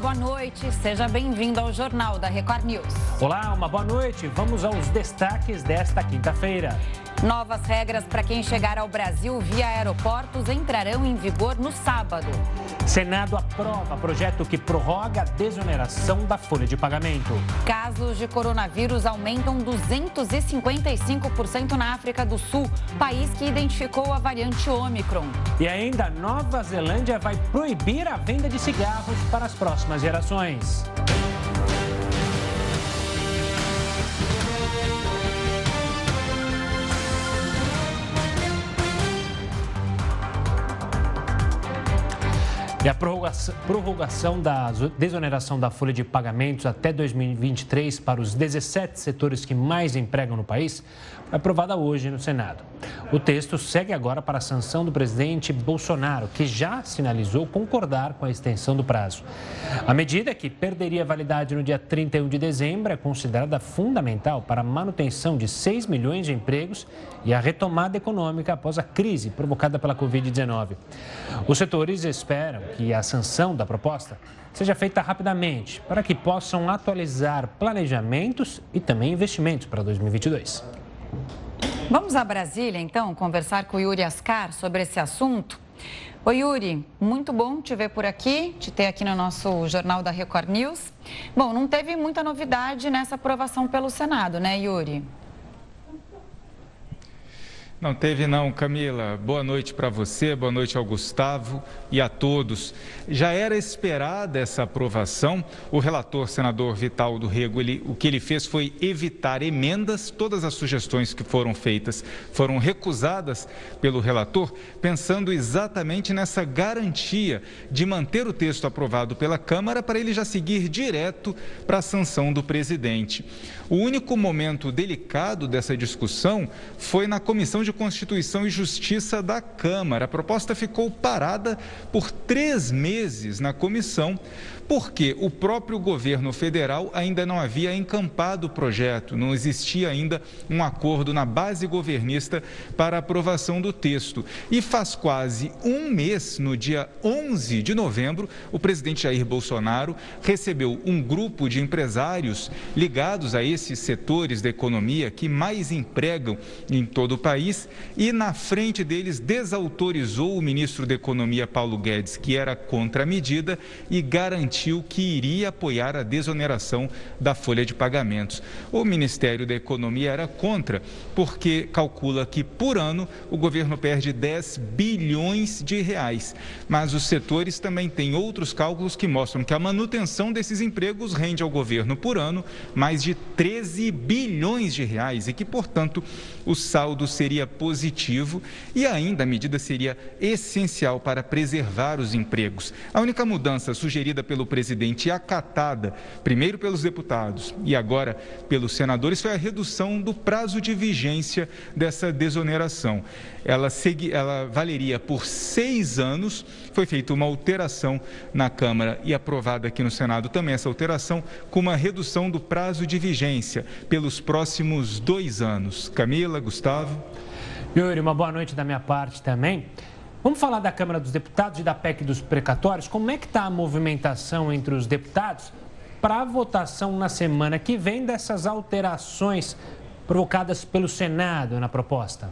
boa noite. Seja bem-vindo ao Jornal da Record News. Olá, uma boa noite. Vamos aos destaques desta quinta-feira. Novas regras para quem chegar ao Brasil via aeroportos entrarão em vigor no sábado. Senado aprova projeto que prorroga a desoneração da folha de pagamento. Casos de coronavírus aumentam 255% na África do Sul, país que identificou a variante Ômicron. E ainda, Nova Zelândia vai proibir a venda de cigarros para as próximas gerações. E a prorrogação da desoneração da folha de pagamentos até 2023 para os 17 setores que mais empregam no país aprovada hoje no Senado. O texto segue agora para a sanção do presidente Bolsonaro, que já sinalizou concordar com a extensão do prazo. A medida, que perderia validade no dia 31 de dezembro, é considerada fundamental para a manutenção de 6 milhões de empregos e a retomada econômica após a crise provocada pela Covid-19. Os setores esperam que a sanção da proposta seja feita rapidamente, para que possam atualizar planejamentos e também investimentos para 2022. Vamos a Brasília, então, conversar com o Yuri Ascar sobre esse assunto. Oi, Yuri, muito bom te ver por aqui, te ter aqui no nosso Jornal da Record News. Bom, não teve muita novidade nessa aprovação pelo Senado, né, Yuri? Não teve não, Camila. Boa noite para você, boa noite ao Gustavo e a todos. Já era esperada essa aprovação. O relator, senador Vital do Rego, ele, o que ele fez foi evitar emendas. Todas as sugestões que foram feitas foram recusadas pelo relator, pensando exatamente nessa garantia de manter o texto aprovado pela Câmara para ele já seguir direto para a sanção do presidente. O único momento delicado dessa discussão foi na Comissão de Constituição e Justiça da Câmara. A proposta ficou parada por três meses na comissão porque o próprio governo federal ainda não havia encampado o projeto, não existia ainda um acordo na base governista para aprovação do texto. E faz quase um mês, no dia 11 de novembro, o presidente Jair Bolsonaro recebeu um grupo de empresários ligados a esses setores da economia que mais empregam em todo o país e, na frente deles, desautorizou o ministro da Economia, Paulo Guedes, que era contra a medida, e garantiu garantiu que iria apoiar a desoneração da folha de pagamentos. O Ministério da Economia era contra, porque calcula que por ano o governo perde 10 bilhões de reais. Mas os setores também têm outros cálculos que mostram que a manutenção desses empregos rende ao governo por ano mais de 13 bilhões de reais e que, portanto, o saldo seria positivo e ainda a medida seria essencial para preservar os empregos. A única mudança sugerida pelo presidente e acatada, primeiro pelos deputados e agora pelos senadores, foi a redução do prazo de vigência dessa desoneração. Ela, segui, ela valeria por seis anos. Foi feita uma alteração na Câmara e aprovada aqui no Senado também essa alteração, com uma redução do prazo de vigência pelos próximos dois anos. Camila, Gustavo. Yuri, uma boa noite da minha parte também. Vamos falar da Câmara dos Deputados e da PEC dos precatórios. Como é que está a movimentação entre os deputados para a votação na semana que vem dessas alterações provocadas pelo Senado na proposta?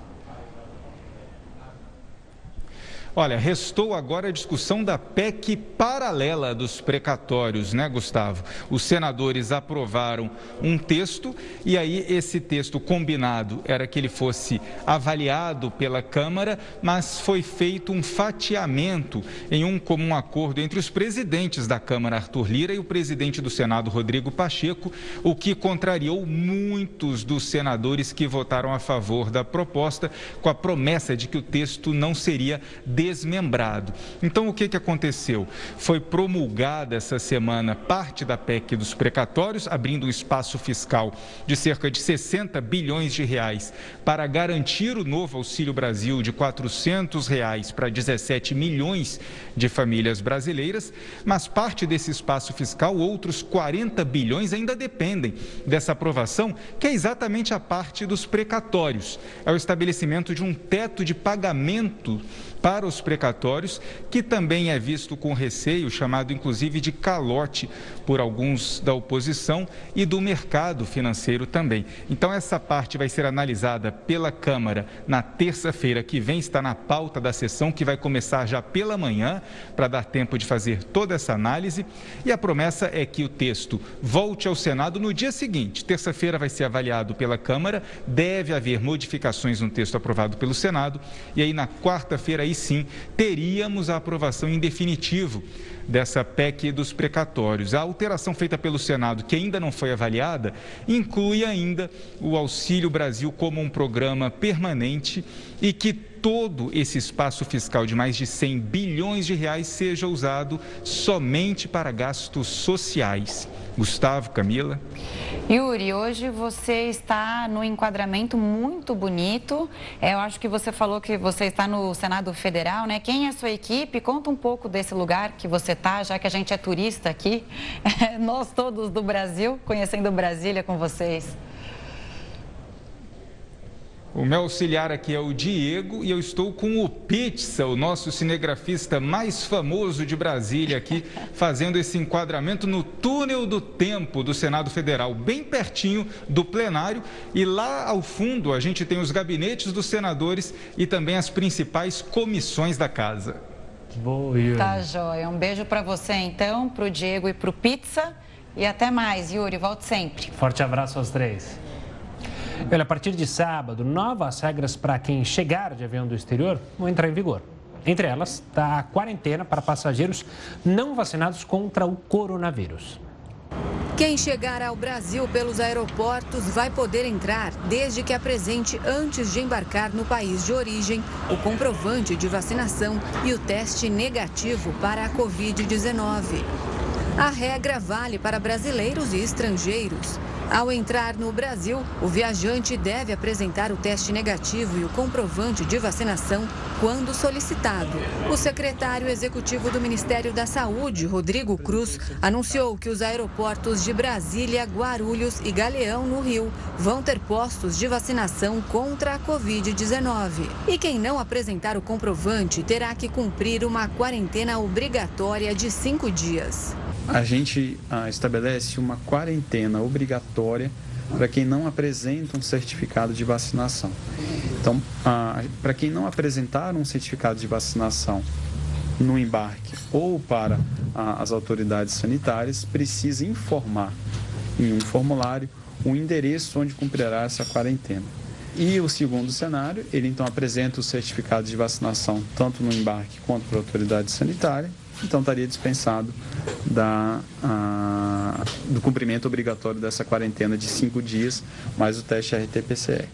Olha, restou agora a discussão da PEC paralela dos precatórios, né, Gustavo? Os senadores aprovaram um texto e aí esse texto combinado era que ele fosse avaliado pela Câmara, mas foi feito um fatiamento em um comum acordo entre os presidentes da Câmara, Arthur Lira, e o presidente do Senado, Rodrigo Pacheco, o que contrariou muitos dos senadores que votaram a favor da proposta, com a promessa de que o texto não seria de desmembrado. Então, o que, que aconteceu? Foi promulgada essa semana parte da PEC dos precatórios, abrindo um espaço fiscal de cerca de 60 bilhões de reais para garantir o novo Auxílio Brasil de 400 reais para 17 milhões de famílias brasileiras, mas parte desse espaço fiscal, outros 40 bilhões, ainda dependem dessa aprovação, que é exatamente a parte dos precatórios. É o estabelecimento de um teto de pagamento para os precatórios, que também é visto com receio, chamado inclusive de calote por alguns da oposição e do mercado financeiro também. Então, essa parte vai ser analisada pela Câmara na terça-feira que vem, está na pauta da sessão, que vai começar já pela manhã, para dar tempo de fazer toda essa análise. E a promessa é que o texto volte ao Senado no dia seguinte. Terça-feira vai ser avaliado pela Câmara, deve haver modificações no texto aprovado pelo Senado, e aí na quarta-feira, aí sim, teríamos a aprovação em definitivo dessa PEC dos precatórios. A alteração feita pelo Senado, que ainda não foi avaliada, inclui ainda o Auxílio Brasil como um programa permanente e que todo esse espaço fiscal de mais de 100 bilhões de reais seja usado somente para gastos sociais. Gustavo, Camila. Yuri, hoje você está no enquadramento muito bonito. É, eu acho que você falou que você está no Senado Federal, né? Quem é a sua equipe? Conta um pouco desse lugar que você está, já que a gente é turista aqui. Nós todos do Brasil, conhecendo Brasília com vocês. O meu auxiliar aqui é o Diego e eu estou com o Pizza, o nosso cinegrafista mais famoso de Brasília, aqui fazendo esse enquadramento no túnel do tempo do Senado Federal, bem pertinho do plenário. E lá ao fundo a gente tem os gabinetes dos senadores e também as principais comissões da casa. Boa, Tá joia. Um beijo para você então, para o Diego e para o Pizza. E até mais, Yuri. Volte sempre. Forte abraço aos três. Olha, a partir de sábado, novas regras para quem chegar de avião do exterior vão entrar em vigor. Entre elas, está a quarentena para passageiros não vacinados contra o coronavírus. Quem chegar ao Brasil pelos aeroportos vai poder entrar desde que apresente, antes de embarcar no país de origem, o comprovante de vacinação e o teste negativo para a Covid-19. A regra vale para brasileiros e estrangeiros. Ao entrar no Brasil, o viajante deve apresentar o teste negativo e o comprovante de vacinação quando solicitado. O secretário executivo do Ministério da Saúde, Rodrigo Cruz, anunciou que os aeroportos de Brasília, Guarulhos e Galeão, no Rio, vão ter postos de vacinação contra a Covid-19. E quem não apresentar o comprovante terá que cumprir uma quarentena obrigatória de cinco dias a gente ah, estabelece uma quarentena obrigatória para quem não apresenta um certificado de vacinação. Então, ah, para quem não apresentar um certificado de vacinação no embarque ou para ah, as autoridades sanitárias, precisa informar em um formulário o endereço onde cumprirá essa quarentena. E o segundo cenário, ele então apresenta o certificado de vacinação tanto no embarque quanto para a autoridade sanitária então estaria dispensado da, a, do cumprimento obrigatório dessa quarentena de cinco dias, mais o teste RT-PCR.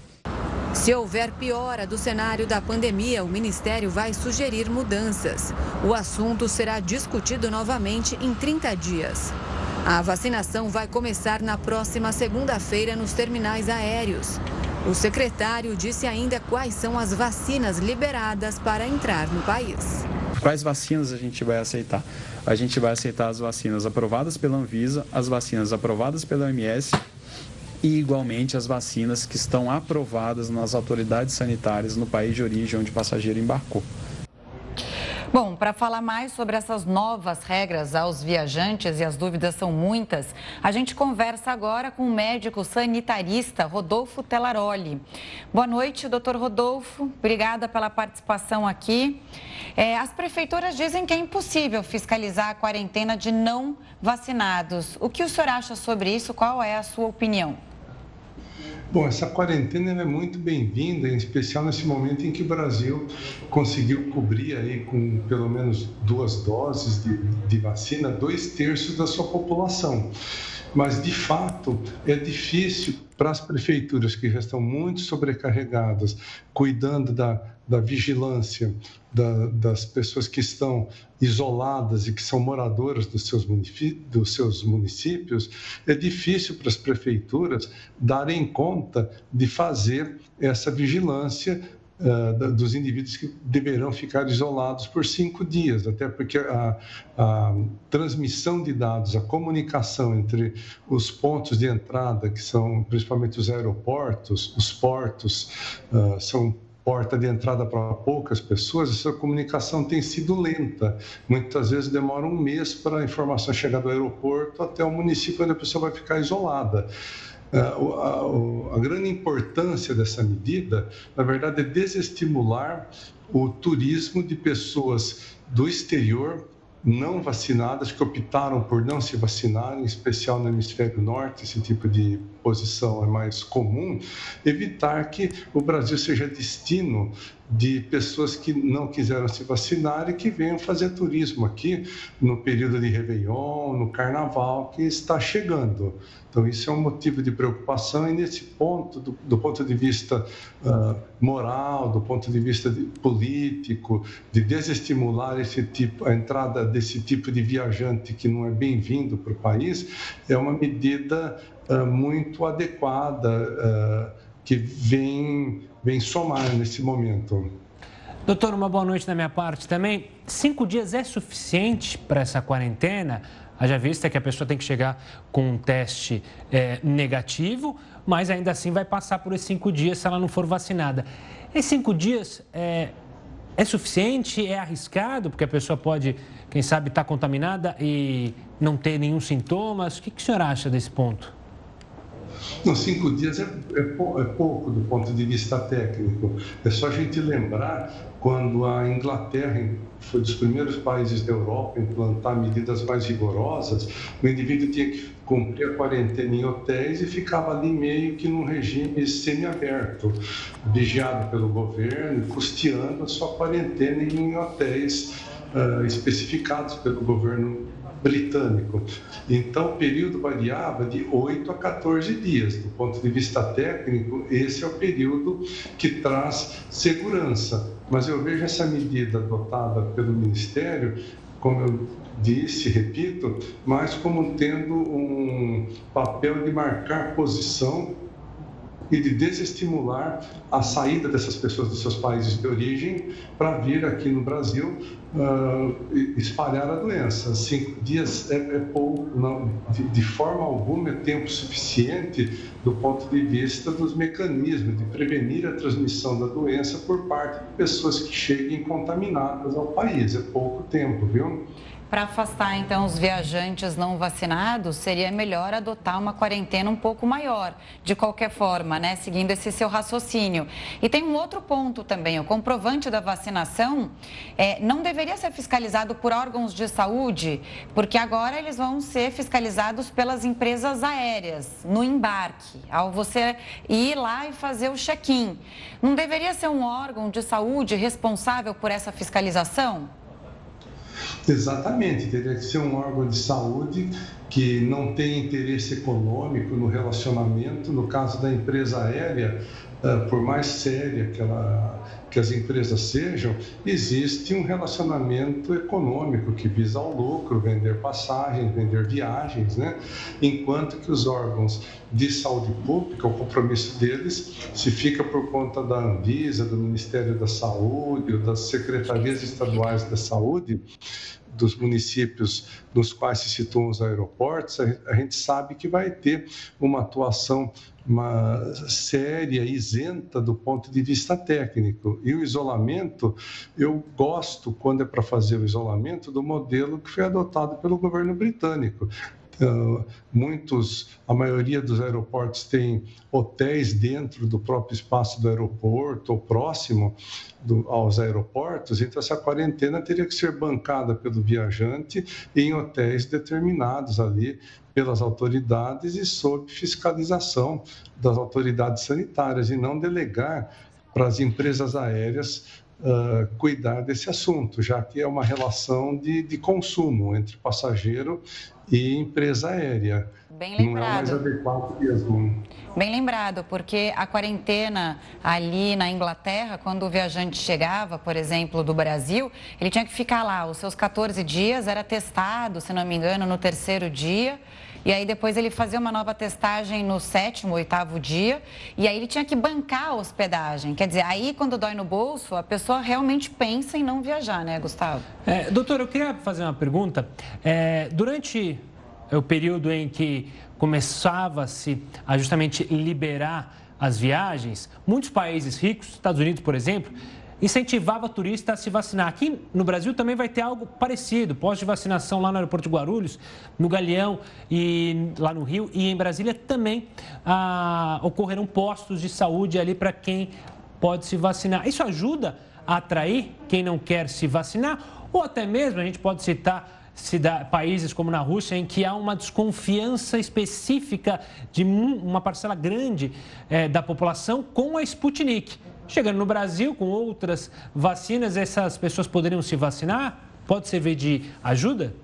Se houver piora do cenário da pandemia, o Ministério vai sugerir mudanças. O assunto será discutido novamente em 30 dias. A vacinação vai começar na próxima segunda-feira nos terminais aéreos. O secretário disse ainda quais são as vacinas liberadas para entrar no país. Quais vacinas a gente vai aceitar? A gente vai aceitar as vacinas aprovadas pela Anvisa, as vacinas aprovadas pela OMS e, igualmente, as vacinas que estão aprovadas nas autoridades sanitárias no país de origem onde o passageiro embarcou. Bom, para falar mais sobre essas novas regras aos viajantes, e as dúvidas são muitas, a gente conversa agora com o médico sanitarista Rodolfo Telaroli. Boa noite, doutor Rodolfo. Obrigada pela participação aqui. É, as prefeituras dizem que é impossível fiscalizar a quarentena de não vacinados. O que o senhor acha sobre isso? Qual é a sua opinião? Bom, essa quarentena é muito bem-vinda, em especial nesse momento em que o Brasil conseguiu cobrir aí com pelo menos duas doses de, de vacina, dois terços da sua população. Mas, de fato, é difícil para as prefeituras que já estão muito sobrecarregadas, cuidando da, da vigilância da, das pessoas que estão isoladas e que são moradoras dos seus, dos seus municípios, é difícil para as prefeituras darem conta de fazer essa vigilância Uh, dos indivíduos que deverão ficar isolados por cinco dias, até porque a, a, transmissão de dados, a comunicação entre os pontos de entrada, que são principalmente os aeroportos, os portos, uh, são porta de entrada para poucas pessoas, essa comunicação tem sido lenta. Muitas vezes demora um mês para a informação chegar do aeroporto até o município onde a pessoa vai ficar isolada. A, a, a, grande importância dessa medida, na verdade, é desestimular o turismo de pessoas do exterior não vacinadas que optaram por não se vacinar, em especial no hemisfério norte, esse tipo de posição é mais comum, evitar que o Brasil seja destino de pessoas que não quiseram se vacinar e que venham fazer turismo aqui no período de Réveillon, no Carnaval que está chegando. Então, isso é um motivo de preocupação e, nesse ponto, do, do ponto de vista uh, moral, do ponto de vista de, político, de desestimular esse tipo, a entrada desse tipo de viajante que não é bem-vindo para o país, é uma medida uh, muito adequada uh, que vem, vem somar nesse momento. Doutor, uma boa noite da minha parte também. Cinco dias é suficiente para essa quarentena? Haja vista que a pessoa tem que chegar com um teste é, negativo, mas ainda assim vai passar por esses cinco dias se ela não for vacinada. Esses cinco dias é, é suficiente? É arriscado? Porque a pessoa pode, quem sabe, estar tá contaminada e não ter nenhum sintomas. O que, que o senhor acha desse ponto? Não, cinco dias é, é, é, pouco do ponto de vista técnico. É só a gente lembrar quando a Inglaterra foi dos primeiros países da Europa a implantar medidas mais rigorosas, o indivíduo tinha que cumprir a quarentena em hotéis e ficava ali meio que num regime semiaberto, vigiado pelo governo, custeando a sua quarentena em hotéis uh, especificados pelo governo britânico. Então, o período variava de 8 a 14 dias. Do ponto de vista técnico, esse é o período que traz segurança. Mas eu vejo essa medida adotada pelo Ministério, como eu disse, repito, mais como tendo um papel de marcar posição e de desestimular a saída dessas pessoas dos seus países de origem para vir aqui no Brasil uh, espalhar a doença. Cinco dias é, é pouco, não, de, de, forma alguma é tempo suficiente do ponto de vista dos mecanismos de prevenir a transmissão da doença por parte de pessoas que cheguem contaminadas ao país. É pouco tempo, viu? Para afastar então os viajantes não vacinados, seria melhor adotar uma quarentena um pouco maior, de qualquer forma, né? Seguindo esse seu raciocínio. E tem um outro ponto também: o comprovante da vacinação é, não deveria ser fiscalizado por órgãos de saúde, porque agora eles vão ser fiscalizados pelas empresas aéreas no embarque, ao você ir lá e fazer o check-in. Não deveria ser um órgão de saúde responsável por essa fiscalização? Exatamente, teria que ser um órgão de saúde que não tem interesse econômico no relacionamento. No caso da empresa aérea, por mais séria que, ela, que as empresas sejam, existe um relacionamento econômico que visa ao lucro, vender passagens, vender viagens, né? enquanto que os órgãos de saúde pública, o compromisso deles se fica por conta da Anvisa, do Ministério da Saúde, ou das secretarias estaduais da saúde, dos municípios nos quais se situam os aeroportos, a gente sabe que vai ter uma atuação uma séria, isenta do ponto de vista técnico. E o isolamento, eu gosto, quando é para fazer o isolamento, do modelo que foi adotado pelo governo britânico. Uh, muitos, a maioria dos aeroportos tem hotéis dentro do próprio espaço do aeroporto ou próximo do, aos aeroportos, então essa quarentena teria que ser bancada pelo viajante em hotéis determinados ali pelas autoridades e sob fiscalização das autoridades sanitárias e não delegar para as empresas aéreas uh, cuidar desse assunto, já que é uma relação de, de consumo entre passageiro e empresa aérea. Bem lembrado. Não é mais adequado mesmo. Bem lembrado, porque a quarentena ali na Inglaterra, quando o viajante chegava, por exemplo, do Brasil, ele tinha que ficar lá os seus 14 dias, era testado, se não me engano, no terceiro dia. E aí depois ele fazia uma nova testagem no sétimo, oitavo dia. E aí ele tinha que bancar a hospedagem. Quer dizer, aí quando dói no bolso, a pessoa realmente pensa em não viajar, né, Gustavo? É, doutor, eu queria fazer uma pergunta. É, durante o período em que começava-se a justamente liberar as viagens, muitos países ricos, Estados Unidos, por exemplo, incentivava turista a se vacinar. Aqui no Brasil também vai ter algo parecido, pós de vacinação lá no aeroporto de Guarulhos, no Galeão e lá no Rio e em Brasília também ah, ocorreram postos de saúde ali para quem pode se vacinar. Isso ajuda a atrair quem não quer se vacinar ou até mesmo a gente pode citar países como na Rússia, em que há uma desconfiança específica de uma parcela grande é, da população com a Sputnik. Chegando no Brasil, com outras vacinas, essas pessoas poderiam se vacinar? Pode servir de ajuda?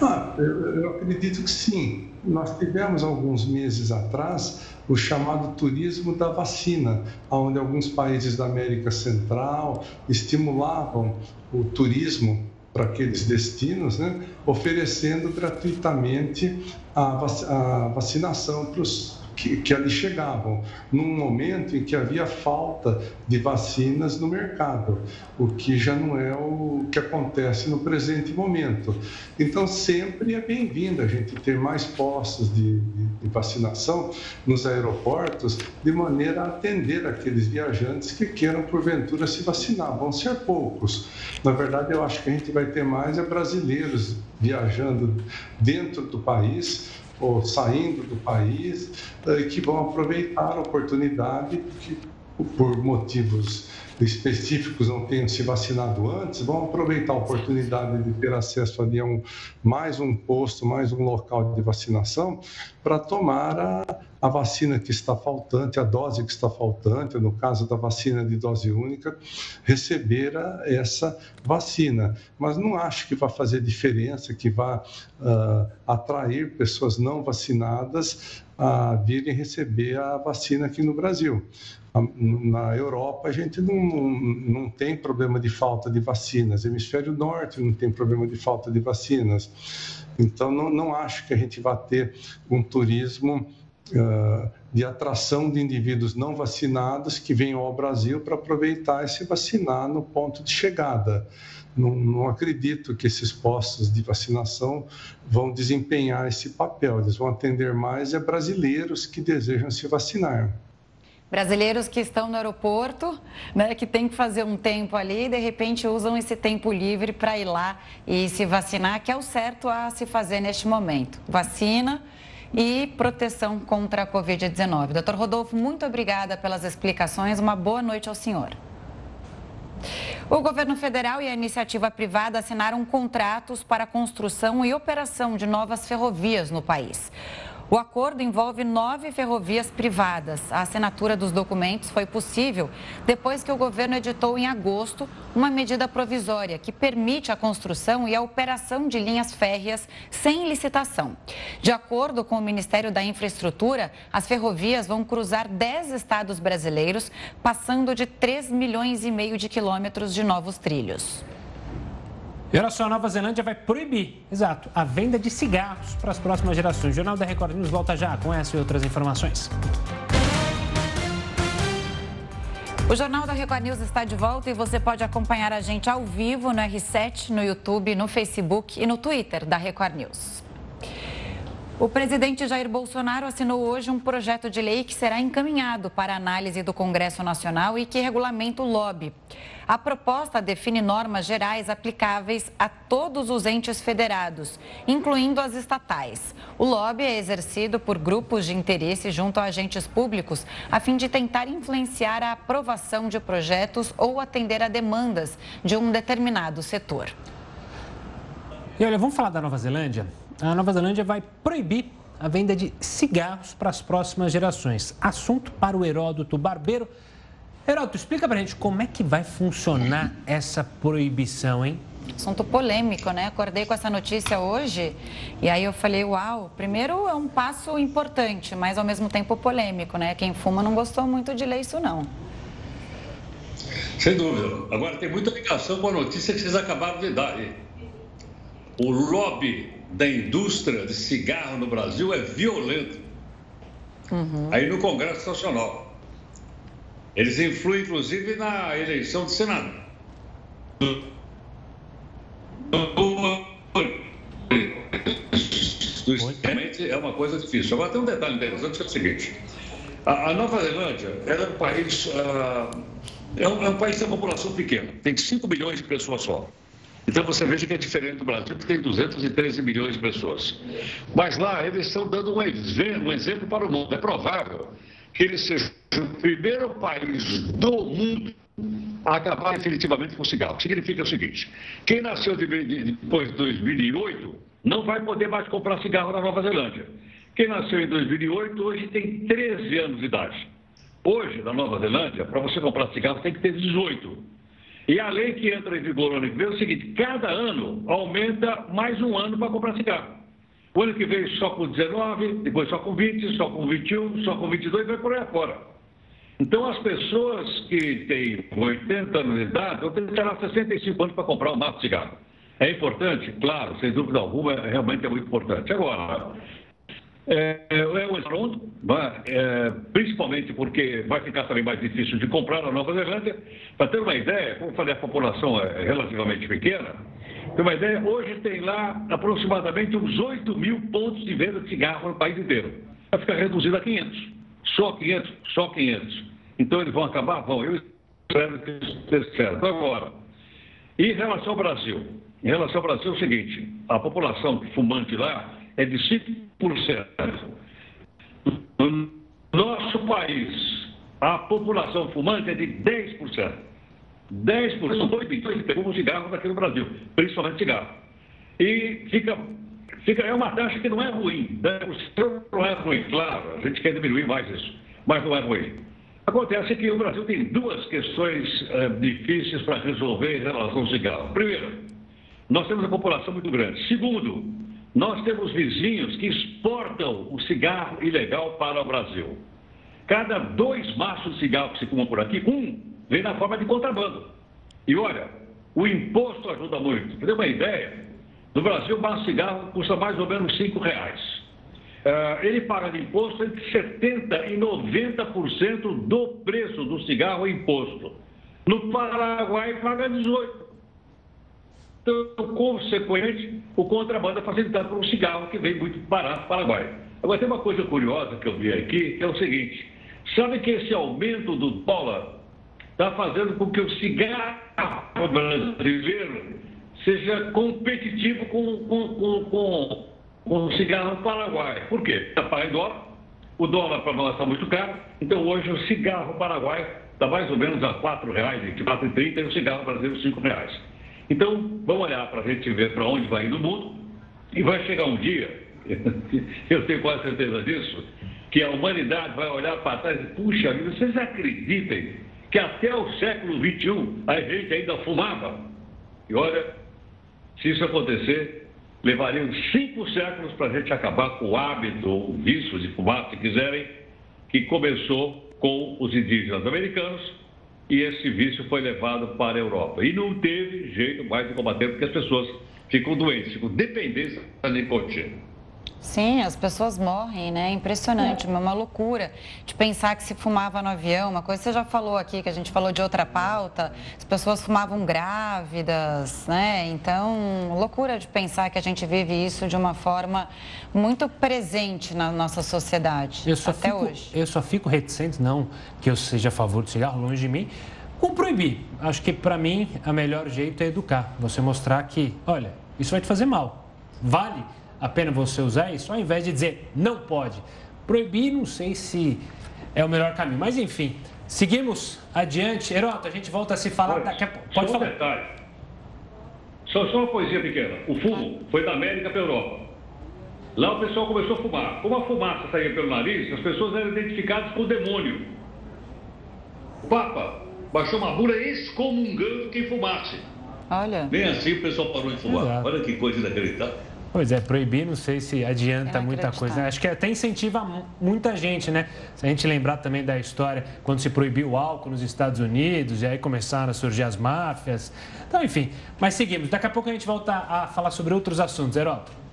Ah, eu, acredito que sim. Nós tivemos alguns meses atrás o chamado turismo da vacina, onde alguns países da América Central estimulavam o turismo para aqueles destinos, né, oferecendo gratuitamente a, vacinação para os que, que ali chegavam, num momento em que havia falta de vacinas no mercado, o que já não é o que acontece no presente momento. Então, sempre é bem-vindo a gente ter mais postos de, de, vacinação nos aeroportos, de maneira a atender aqueles viajantes que queiram, porventura, se vacinar. Vão ser poucos. Na verdade, eu acho que a gente vai ter mais é brasileiros viajando dentro do país ou saindo do país, eh, que vão aproveitar a oportunidade, que por motivos específicos não tenham se vacinado antes, vão aproveitar a oportunidade de ter acesso ali a um, mais um posto, mais um local de vacinação, para tomar a, a vacina que está faltante, a dose que está faltante, no caso da vacina de dose única, receber essa vacina. Mas não acho que vai fazer diferença, que vá uh, atrair pessoas não vacinadas a virem receber a vacina aqui no Brasil na Europa a gente não, não tem problema de falta de vacinas, hemisfério norte não tem problema de falta de vacinas. Então, não, não acho que a gente vá ter um turismo de atração de indivíduos não vacinados que venham ao Brasil para aproveitar e se vacinar no ponto de chegada. Não, não, acredito que esses postos de vacinação vão desempenhar esse papel. Eles vão atender mais a brasileiros que desejam se vacinar. Brasileiros que estão no aeroporto, né, que tem que fazer um tempo ali e de repente usam esse tempo livre para ir lá e se vacinar, que é o certo a se fazer neste momento. Vacina e proteção contra a Covid-19. Doutor Rodolfo, muito obrigada pelas explicações. Uma boa noite ao senhor. O governo federal e a iniciativa privada assinaram contratos para a construção e operação de novas ferrovias no país. O acordo envolve nove ferrovias privadas. A assinatura dos documentos foi possível depois que o governo editou em agosto uma medida provisória que permite a construção e a operação de linhas férreas sem licitação. De acordo com o Ministério da Infraestrutura, as ferrovias vão cruzar 10 estados brasileiros, passando de 3 milhões e meio de quilômetros de novos trilhos. E olha só, a Nova Zelândia vai proibir, exato, a venda de cigarros para as próximas gerações. O Jornal da Record News volta já com essa e outras informações. O Jornal da Record News está de volta e você pode acompanhar a gente ao vivo no R7, no YouTube, no Facebook e no Twitter da Record News. O presidente Jair Bolsonaro assinou hoje um projeto de lei que será encaminhado para análise do Congresso Nacional e que regulamenta o lobby. A proposta define normas gerais aplicáveis a todos os entes federados, incluindo as estatais. O lobby é exercido por grupos de interesse junto a agentes públicos, a fim de tentar influenciar a aprovação de projetos ou atender a demandas de um determinado setor. E olha, vamos falar da Nova Zelândia? A Nova Zelândia vai proibir a venda de cigarros para as próximas gerações. Assunto para o Heródoto Barbeiro. Heródoto, explica para a gente como é que vai funcionar essa proibição, hein? Assunto polêmico, né? Acordei com essa notícia hoje e aí eu falei, uau, primeiro é um passo importante, mas ao mesmo tempo polêmico, né? Quem fuma não gostou muito de ler isso, não. Sem dúvida. Agora tem muita ligação com a notícia que vocês acabaram de dar aí. O lobby da indústria de cigarro no Brasil é violento. Uhum. Aí no Congresso Nacional. Eles influem, inclusive, na eleição de Senado. Realmente é uma coisa difícil. Agora tem um detalhe interessante que é o seguinte: A, a Nova Zelândia é um país. Uh, é, um, é um país que tem uma população pequena, tem 5 milhões de pessoas só. Então você veja que é diferente do Brasil, que tem 213 milhões de pessoas. Mas lá eles estão dando um exemplo, um exemplo para o mundo. É provável que eles sejam o primeiro país do mundo a acabar definitivamente com o cigarro. Significa o seguinte: quem nasceu de, de, depois de 2008 não vai poder mais comprar cigarro na Nova Zelândia. Quem nasceu em 2008 hoje tem 13 anos de idade. Hoje, na Nova Zelândia, para você comprar cigarro tem que ter 18. E a lei que entra em vigor no ano que vem é o seguinte: cada ano aumenta mais um ano para comprar cigarro. O ano que vem só com 19, depois só com 20, só com 21, só com 22, vai por aí afora. Então, as pessoas que têm 80 anos de idade vão ter que esperar 65 anos para comprar um maço de cigarro. É importante? Claro, sem dúvida alguma, realmente é muito importante. Agora, é, é um estrondo, é, principalmente porque vai ficar também mais difícil de comprar na Nova Zelândia. Para ter uma ideia, como falei, a população é relativamente pequena. Ter uma ideia, hoje tem lá aproximadamente uns 8 mil pontos de venda de cigarro no país inteiro. Vai ficar reduzido a 500. Só 500, só 500. Então eles vão acabar? Vão. Eu espero que isso certo. Agora, em relação ao Brasil, em relação ao Brasil é o seguinte, a população fumante lá é de 5%. No nosso país, a população fumante é de 10%. 10% são 2 milhões que pegam cigarros aqui no Brasil, principalmente cigarro. E fica, fica, é uma taxa que não é ruim. 10% não é ruim, claro, a gente quer diminuir mais isso, mas não é ruim. Acontece que o Brasil tem duas questões é, difíceis para resolver em relação ao cigarro. Primeiro, nós temos uma população muito grande. Segundo, nós temos vizinhos que exportam o cigarro ilegal para o Brasil. Cada dois maços de cigarro que se fumam por aqui, um vem na forma de contrabando. E olha, o imposto ajuda muito. Para ter uma ideia, no Brasil, um maço de cigarro custa mais ou menos cinco reais. Uh, ele paga de imposto entre 70% e 90% do preço do cigarro imposto. No Paraguai, paga 18%. Então, consequentemente, o contrabando é facilitado por um cigarro que vem muito barato do Paraguai. Agora, tem uma coisa curiosa que eu vi aqui, que é o seguinte: sabe que esse aumento do dólar está fazendo com que o cigarro brasileiro seja competitivo com, com, com, com, com o cigarro paraguai. Por quê? Está dólar, o dólar para nós está muito caro, então hoje o cigarro paraguai está mais ou menos a R$ 4,00, R$ 4,30 e o cigarro brasileiro R$ 5,00. Então, vamos olhar para a gente ver para onde vai indo o mundo e vai chegar um dia, eu tenho quase certeza disso, que a humanidade vai olhar para trás e, puxa vida, vocês acreditem que até o século XXI a gente ainda fumava? E olha, se isso acontecer, levariam cinco séculos para a gente acabar com o hábito, o vício de fumar, se quiserem, que começou com os indígenas americanos e esse vício foi levado para a Europa. E não teve jeito mais de combater, porque as pessoas ficam doentes, ficam dependentes da nicotina. Sim, as pessoas morrem, né? Impressionante, é. uma loucura de pensar que se fumava no avião, uma coisa que você já falou aqui, que a gente falou de outra pauta, as pessoas fumavam grávidas, né? Então, loucura de pensar que a gente vive isso de uma forma muito presente na nossa sociedade, até fico, hoje. Eu só fico reticente, não que eu seja a favor do cigarro, longe de mim, com proibir. Acho que, para mim, o melhor jeito é educar, você mostrar que, olha, isso vai te fazer mal, vale a pena você usar isso, ao invés de dizer não pode. Proibir, não sei se é o melhor caminho. Mas enfim, seguimos adiante. Heroto, a gente volta a se falar daqui a pouco. Pode só falar. Um detalhe. Só, só uma coisinha pequena. O fumo foi da América para a Europa. Lá o pessoal começou a fumar. Como a fumaça saía pelo nariz, as pessoas eram identificadas com o demônio. O Papa baixou uma bula excomungando quem fumasse. Olha. Bem assim o pessoal parou de fumar. Exato. Olha que coisa inacreditável. Pois é, proibir não sei se adianta muita coisa. Acho que até incentiva muita gente, né? Se a gente lembrar também da história quando se proibiu o álcool nos Estados Unidos e aí começaram a surgir as máfias. Então, enfim. Mas seguimos. Daqui a pouco a gente volta a falar sobre outros assuntos. Heroto.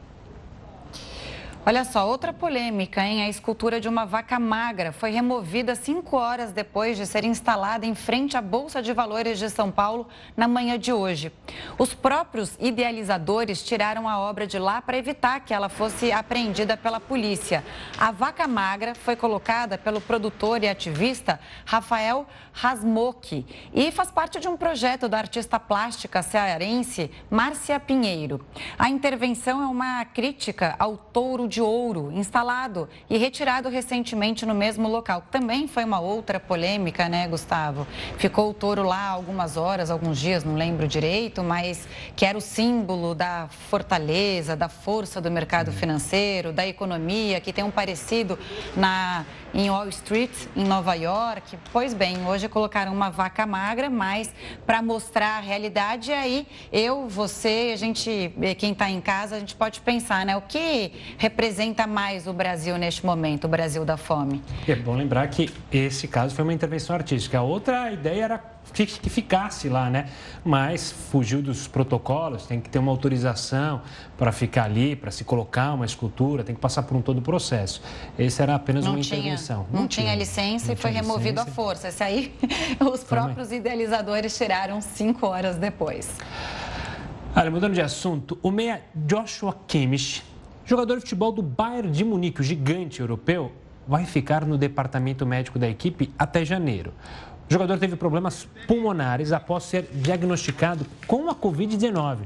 Olha só, outra polêmica, hein? A escultura de uma vaca magra foi removida cinco horas depois de ser instalada em frente à Bolsa de Valores de São Paulo na manhã de hoje. Os próprios idealizadores tiraram a obra de lá para evitar que ela fosse apreendida pela polícia. A vaca magra foi colocada pelo produtor e ativista Rafael Rasmocchi e faz parte de um projeto da artista plástica cearense Márcia Pinheiro. A intervenção é uma crítica ao touro de ouro instalado e retirado recentemente no mesmo local. Também foi uma outra polêmica, né, Gustavo? Ficou o touro lá algumas horas, alguns dias, não lembro direito, mas que era o símbolo da fortaleza, da força do mercado financeiro, da economia, que tem um parecido na em Wall Street, em Nova York. Pois bem, hoje colocaram uma vaca magra, mas para mostrar a realidade, aí eu, você, a gente, quem está em casa, a gente pode pensar, né? O que representa mais o Brasil neste momento, o Brasil da fome? É bom lembrar que esse caso foi uma intervenção artística. A outra ideia era que ficasse lá, né? Mas fugiu dos protocolos, tem que ter uma autorização para ficar ali, para se colocar uma escultura, tem que passar por um todo o processo. Esse era apenas não uma tinha, intervenção. Não, não tinha, tinha, licença não e foi removido licença. à força. Esse aí, os próprios Também. idealizadores tiraram cinco horas depois. Olha, mudando de assunto, o meia Joshua Kimmich Jogador de futebol do Bayern de Munique, o gigante europeu, vai ficar no departamento médico da equipe até janeiro. O jogador teve problemas pulmonares após ser diagnosticado com a Covid-19.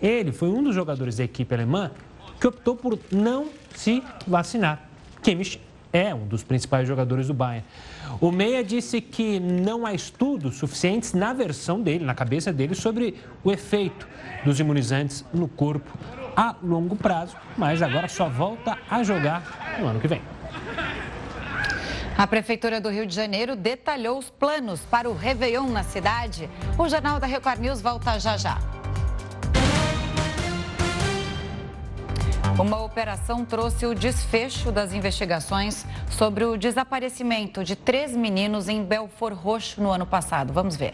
Ele foi um dos jogadores da equipe alemã que optou por não se vacinar. Kimmich é um dos principais jogadores do Bayern. O Meia disse que não há estudos suficientes na versão dele, na cabeça dele, sobre o efeito dos imunizantes no corpo a longo prazo, mas agora só volta a jogar no ano que vem. A Prefeitura do Rio de Janeiro detalhou os planos para o Réveillon na cidade. O Jornal da Record News volta já já. Uma operação trouxe o desfecho das investigações sobre o desaparecimento de três meninos em Belfor Roxo no ano passado. Vamos ver.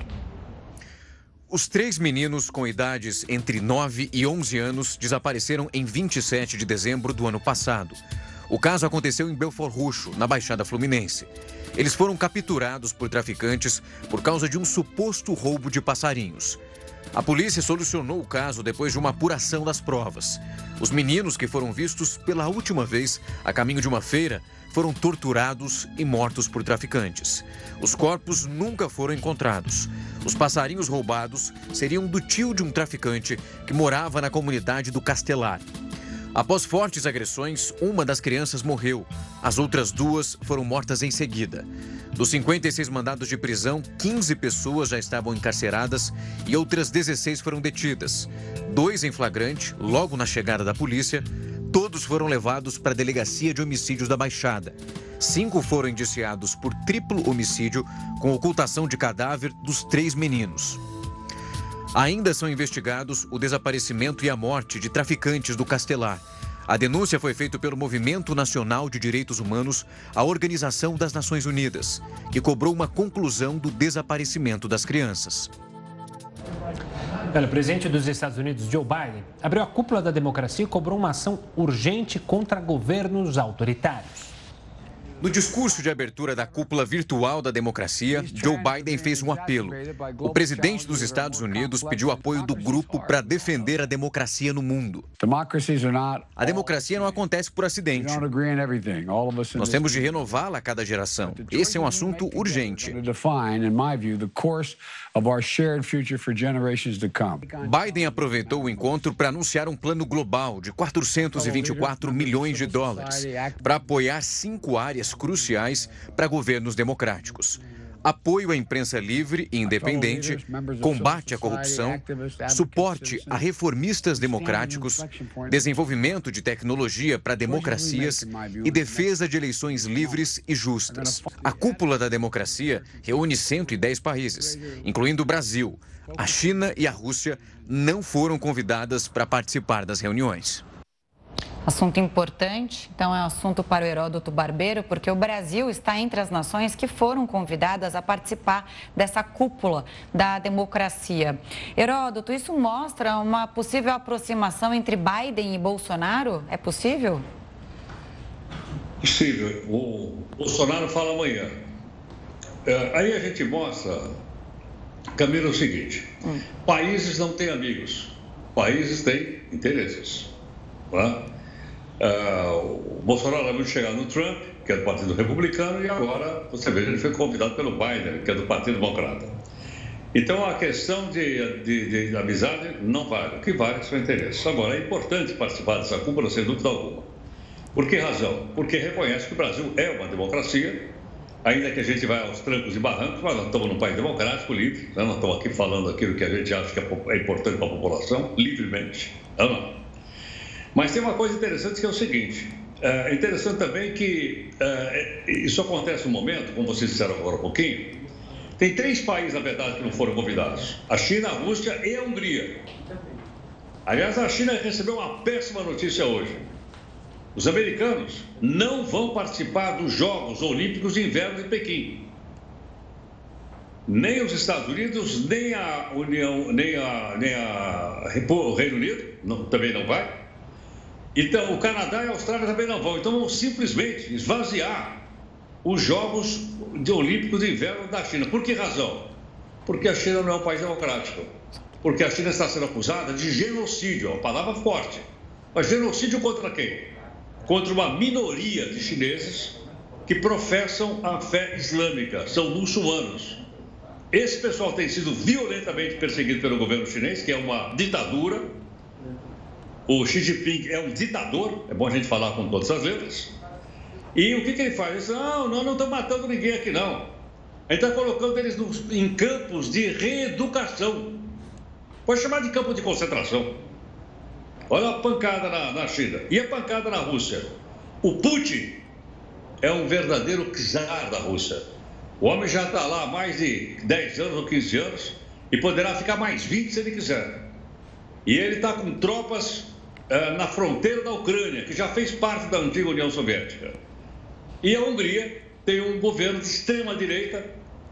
Os três meninos com idades entre 9 e 11 anos desapareceram em 27 de dezembro do ano passado. O caso aconteceu em Belfort Roxo, na Baixada Fluminense. Eles foram capturados por traficantes por causa de um suposto roubo de passarinhos. A polícia solucionou o caso depois de uma apuração das provas. Os meninos que foram vistos pela última vez a caminho de uma feira foram torturados e mortos por traficantes. Os corpos nunca foram encontrados. Os passarinhos roubados seriam do tio de um traficante que morava na comunidade do Castelar. Após fortes agressões, uma das crianças morreu. As outras duas foram mortas em seguida. Dos 56 mandados de prisão, 15 pessoas já estavam encarceradas e outras 16 foram detidas. Dois em flagrante, logo na chegada da polícia, Todos foram levados para a delegacia de homicídios da Baixada. Cinco foram indiciados por triplo homicídio com ocultação de cadáver dos três meninos. Ainda são investigados o desaparecimento e a morte de traficantes do Castelar. A denúncia foi feita pelo Movimento Nacional de Direitos Humanos, a Organização das Nações Unidas, que cobrou uma conclusão do desaparecimento das crianças. O presidente dos Estados Unidos, Joe Biden, abriu a cúpula da democracia e cobrou uma ação urgente contra governos autoritários. No discurso de abertura da cúpula virtual da democracia, Joe Biden fez um apelo. O presidente dos Estados Unidos pediu apoio do grupo para defender a democracia no mundo. A democracia não acontece por acidente. Nós temos de renová-la a cada geração. Esse é um assunto urgente. Biden aproveitou o encontro para anunciar um plano global de 424 milhões de dólares para apoiar cinco áreas cruciais para governos democráticos apoio à imprensa livre e independente, combate à corrupção, suporte a reformistas democráticos, desenvolvimento de tecnologia para democracias e defesa de eleições livres e justas. A cúpula da democracia reúne 110 países, incluindo o Brasil. A China e a Rússia não foram convidadas para participar das reuniões. Assunto importante, então é um assunto para o Heródoto Barbeiro, porque o Brasil está entre as nações que foram convidadas a participar dessa cúpula da democracia. Heródoto, isso mostra uma possível aproximação entre Biden e Bolsonaro? É possível? Possível. O Bolsonaro fala amanhã. É, aí a gente mostra, Camilo, o seguinte: hum. países não têm amigos, países têm interesses. Tá? É, o Bolsonaro de chegar no Trump, que é do Partido Republicano, e agora, você vê, ele foi convidado pelo Biden, que é do Partido Democrata. Então, a questão de, de, de amizade não vale. O que vale são interesses. Agora, é importante participar dessa cúpula, sem dúvida alguma. Por que razão? Porque reconhece que o Brasil é uma democracia, ainda que a gente vai aos trancos e barrancos, mas nós estamos num país democrático, livre. Né? Nós estamos aqui falando aquilo que a gente acha que é, é importante para a população, livremente. Não, não. Mas tem uma coisa interessante que é o seguinte: é interessante também que é, isso acontece no momento, como vocês disseram agora um pouquinho, tem três países, na verdade, que não foram convidados: a China, a Rússia e a Hungria. Aliás, a China recebeu uma péssima notícia hoje. Os americanos não vão participar dos Jogos Olímpicos de Inverno de Pequim. Nem os Estados Unidos, nem a União, nem a, nem a Reino Unido não, também não vai. Então, o Canadá e a Austrália também não vão. Então, vão simplesmente esvaziar os Jogos de Olímpicos de Inverno da China. Por que razão? Porque a China não é um país democrático. Porque a China está sendo acusada de genocídio, é uma palavra forte. Mas genocídio contra quem? Contra uma minoria de chineses que professam a fé islâmica, são muçulmanos. Esse pessoal tem sido violentamente perseguido pelo governo chinês, que é uma ditadura. O Xi Jinping é um ditador, é bom a gente falar com todas as letras. E o que, que ele faz? Ele diz, não, nós não estamos matando ninguém aqui não. A gente está colocando eles nos, em campos de reeducação. Pode chamar de campo de concentração. Olha a pancada na, na China. E a pancada na Rússia? O Putin é um verdadeiro czar da Rússia. O homem já está lá há mais de 10 anos ou 15 anos e poderá ficar mais 20 se ele quiser. E ele está com tropas na fronteira da Ucrânia, que já fez parte da antiga União Soviética. E a Hungria tem um governo de extrema direita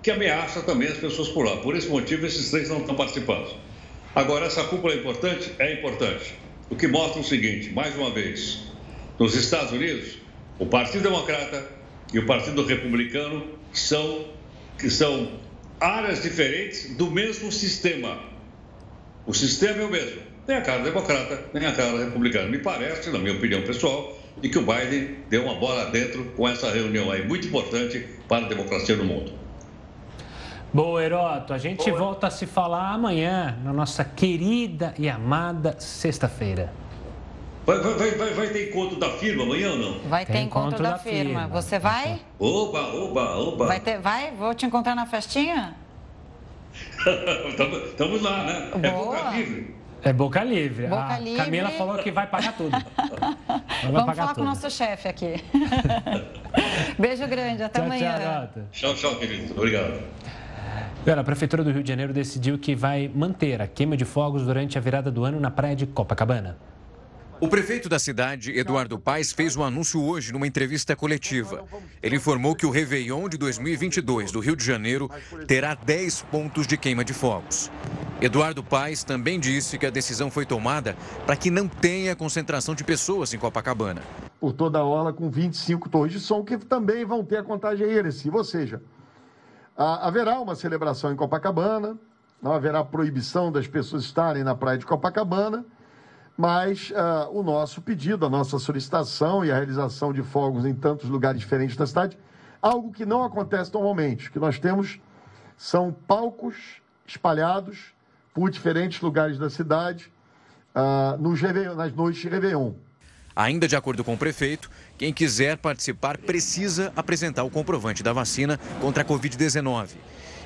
que ameaça também as pessoas por lá. Por esse motivo, esses três não estão participando. Agora, essa cúpula é importante? É importante. O que mostra o seguinte, mais uma vez, nos Estados Unidos, o Partido Democrata e o Partido Republicano são, que são áreas diferentes do mesmo sistema. O sistema é o mesmo. Nem a cara democrata, nem a cara republicana. Me parece, na minha opinião pessoal, e que o Biden deu uma bola dentro com essa reunião aí, muito importante para a democracia no mundo. Boa, Heroto. A gente Boa. volta a se falar amanhã, na nossa querida e amada sexta-feira. Vai, vai, vai, vai, ter encontro da firma amanhã ou não? Vai ter encontro, encontro da, da firma. firma. Você vai? Oba, oba, oba. Vai, ter, vai? Vou te encontrar na festinha? Estamos lá, né? É Boa. É boca livre. É boca livre. Boca a livre. Camila falou que vai pagar tudo. Vamos pagar falar tudo. com o nosso chefe aqui. Beijo grande, até tchau, amanhã. Tchau, tchau, querido. Obrigado. a Prefeitura do Rio de Janeiro decidiu que vai manter a queima de fogos durante a virada do ano na praia de Copacabana. O prefeito da cidade, Eduardo Paes, fez o um anúncio hoje numa entrevista coletiva. Ele informou que o Réveillon de 2022 do Rio de Janeiro terá 10 pontos de queima de fogos. Eduardo Paes também disse que a decisão foi tomada para que não tenha concentração de pessoas em Copacabana. Por toda a orla com 25 torres de som que também vão ter a contagem regressiva, ou seja, haverá uma celebração em Copacabana, não haverá proibição das pessoas estarem na praia de Copacabana mas uh, o nosso pedido, a nossa solicitação e a realização de fogos em tantos lugares diferentes da cidade, algo que não acontece normalmente. Que nós temos são palcos espalhados por diferentes lugares da cidade uh, nos nas noites de Réveillon. Ainda de acordo com o prefeito, quem quiser participar precisa apresentar o comprovante da vacina contra a Covid-19.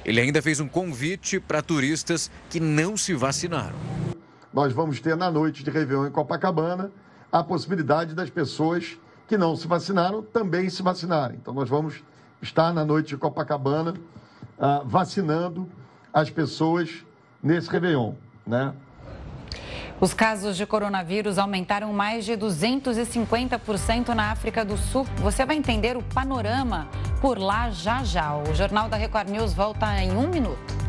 Ele ainda fez um convite para turistas que não se vacinaram nós vamos ter na noite de Réveillon em Copacabana a possibilidade das pessoas que não se vacinaram também se vacinarem. Então, nós vamos estar na noite de Copacabana uh, vacinando as pessoas nesse Réveillon, né? Os casos de coronavírus aumentaram mais de 250% na África do Sul. Você vai entender o panorama por lá já já. O Jornal da Record News volta em um minuto.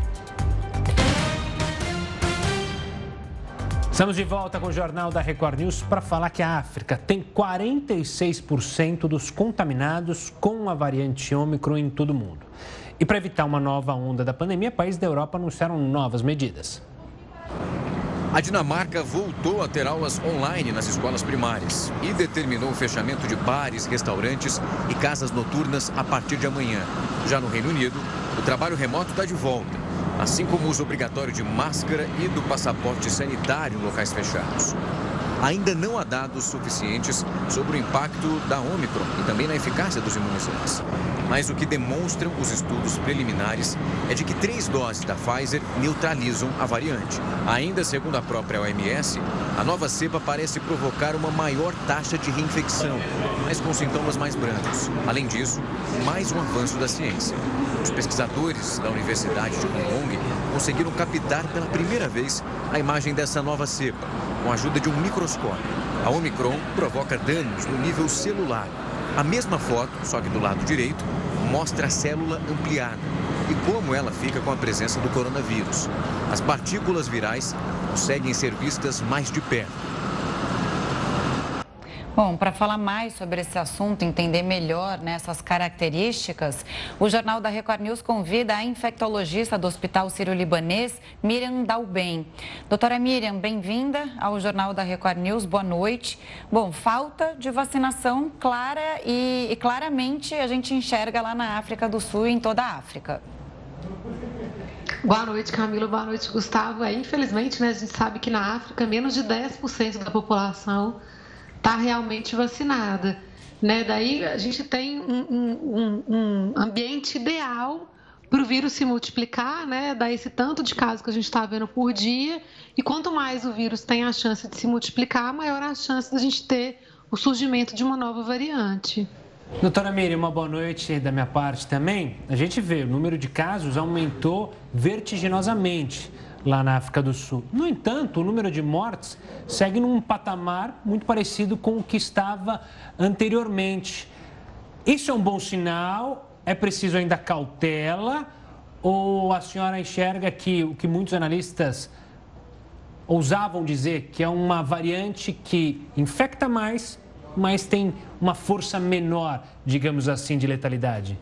Estamos de volta com o Jornal da Record News para falar que a África tem 46% dos contaminados com a variante Ômicron em todo o mundo. E para evitar uma nova onda da pandemia, países da Europa anunciaram novas medidas. A Dinamarca voltou a ter aulas online nas escolas primárias e determinou o fechamento de bares, restaurantes e casas noturnas a partir de amanhã. Já no Reino Unido, o trabalho remoto está de volta, assim como o uso obrigatório de máscara e do passaporte sanitário em locais fechados. Ainda não há dados suficientes sobre o impacto da Omicron e também na eficácia dos imunizantes. Mas o que demonstram os estudos preliminares é de que três doses da Pfizer neutralizam a variante. Ainda segundo a própria OMS, a nova cepa parece provocar uma maior taxa de reinfecção, mas com sintomas mais brandos. Além disso, mais um avanço da ciência. Os pesquisadores da Universidade de Hong Kong conseguiram captar pela primeira vez a imagem dessa nova cepa, com a ajuda de um microscópio. A Omicron provoca danos no nível celular. A mesma foto, só que do lado direito, mostra a célula ampliada e como ela fica com a presença do coronavírus. As partículas virais conseguem ser vistas mais de perto. Bom, para falar mais sobre esse assunto, entender melhor né, características, o Jornal da Record News convida a infectologista do Hospital Sírio-Libanês, Miriam Dalben. Doutora Miriam, bem-vinda ao Jornal da Record News, boa noite. Bom, falta de vacinação clara e, e claramente a gente enxerga lá na África do Sul e em toda a África. Boa noite, Camila. Boa noite, Gustavo. É, infelizmente, né, a gente sabe que na África menos de 10% da população está realmente vacinada. Né? Daí a gente tem um, um, um ambiente ideal para o vírus se multiplicar, né? Dar esse tanto de casos que a gente está vendo por dia. E quanto mais o vírus tem a chance de se multiplicar, maior a chance da gente ter o surgimento de uma nova variante. Doutora Miriam, uma boa noite da minha parte também. A gente vê, o número de casos aumentou vertiginosamente lá na África do Sul. No entanto, o número de mortes segue num patamar muito parecido com o que estava anteriormente. Isso é um bom sinal? É preciso ainda cautela? Ou a senhora enxerga que o que muitos analistas ousavam dizer que é uma variante que infecta mais, mas tem uma força menor, digamos assim, de letalidade?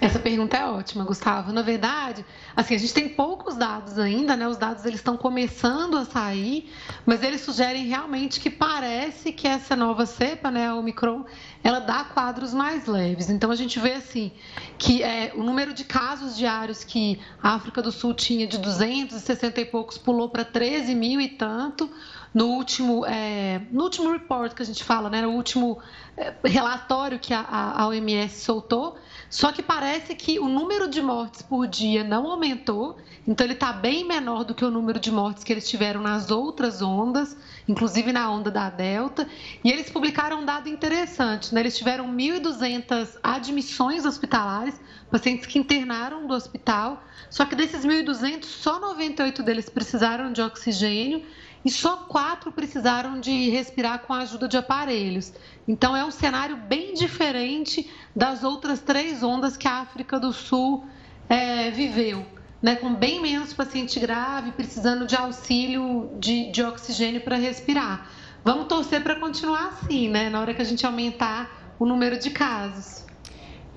Essa pergunta é ótima, Gustavo. Na verdade, assim, a gente tem poucos dados ainda, né? Os dados eles estão começando a sair, mas eles sugerem realmente que parece que essa nova cepa, né, a Omicron, ela dá quadros mais leves. Então a gente vê assim que é, o número de casos diários que a África do Sul tinha de 260 e poucos pulou para 13 mil e tanto no último, é, no último report que a gente fala, né, no último é, relatório que a, a OMS soltou, só que parece que o número de mortes por dia não aumentou, então ele está bem menor do que o número de mortes que eles tiveram nas outras ondas, inclusive na onda da Delta. E eles publicaram um dado interessante, né? eles tiveram 1.200 admissões hospitalares, pacientes que internaram do hospital, só que desses 1.200, só 98 deles precisaram de oxigênio e só quatro precisaram de respirar com a ajuda de aparelhos. Então, é um cenário bem diferente das outras três ondas que a África do Sul é, viveu. Né, com bem menos paciente grave, precisando de auxílio de, de oxigênio para respirar. Vamos torcer para continuar assim, né, na hora que a gente aumentar o número de casos.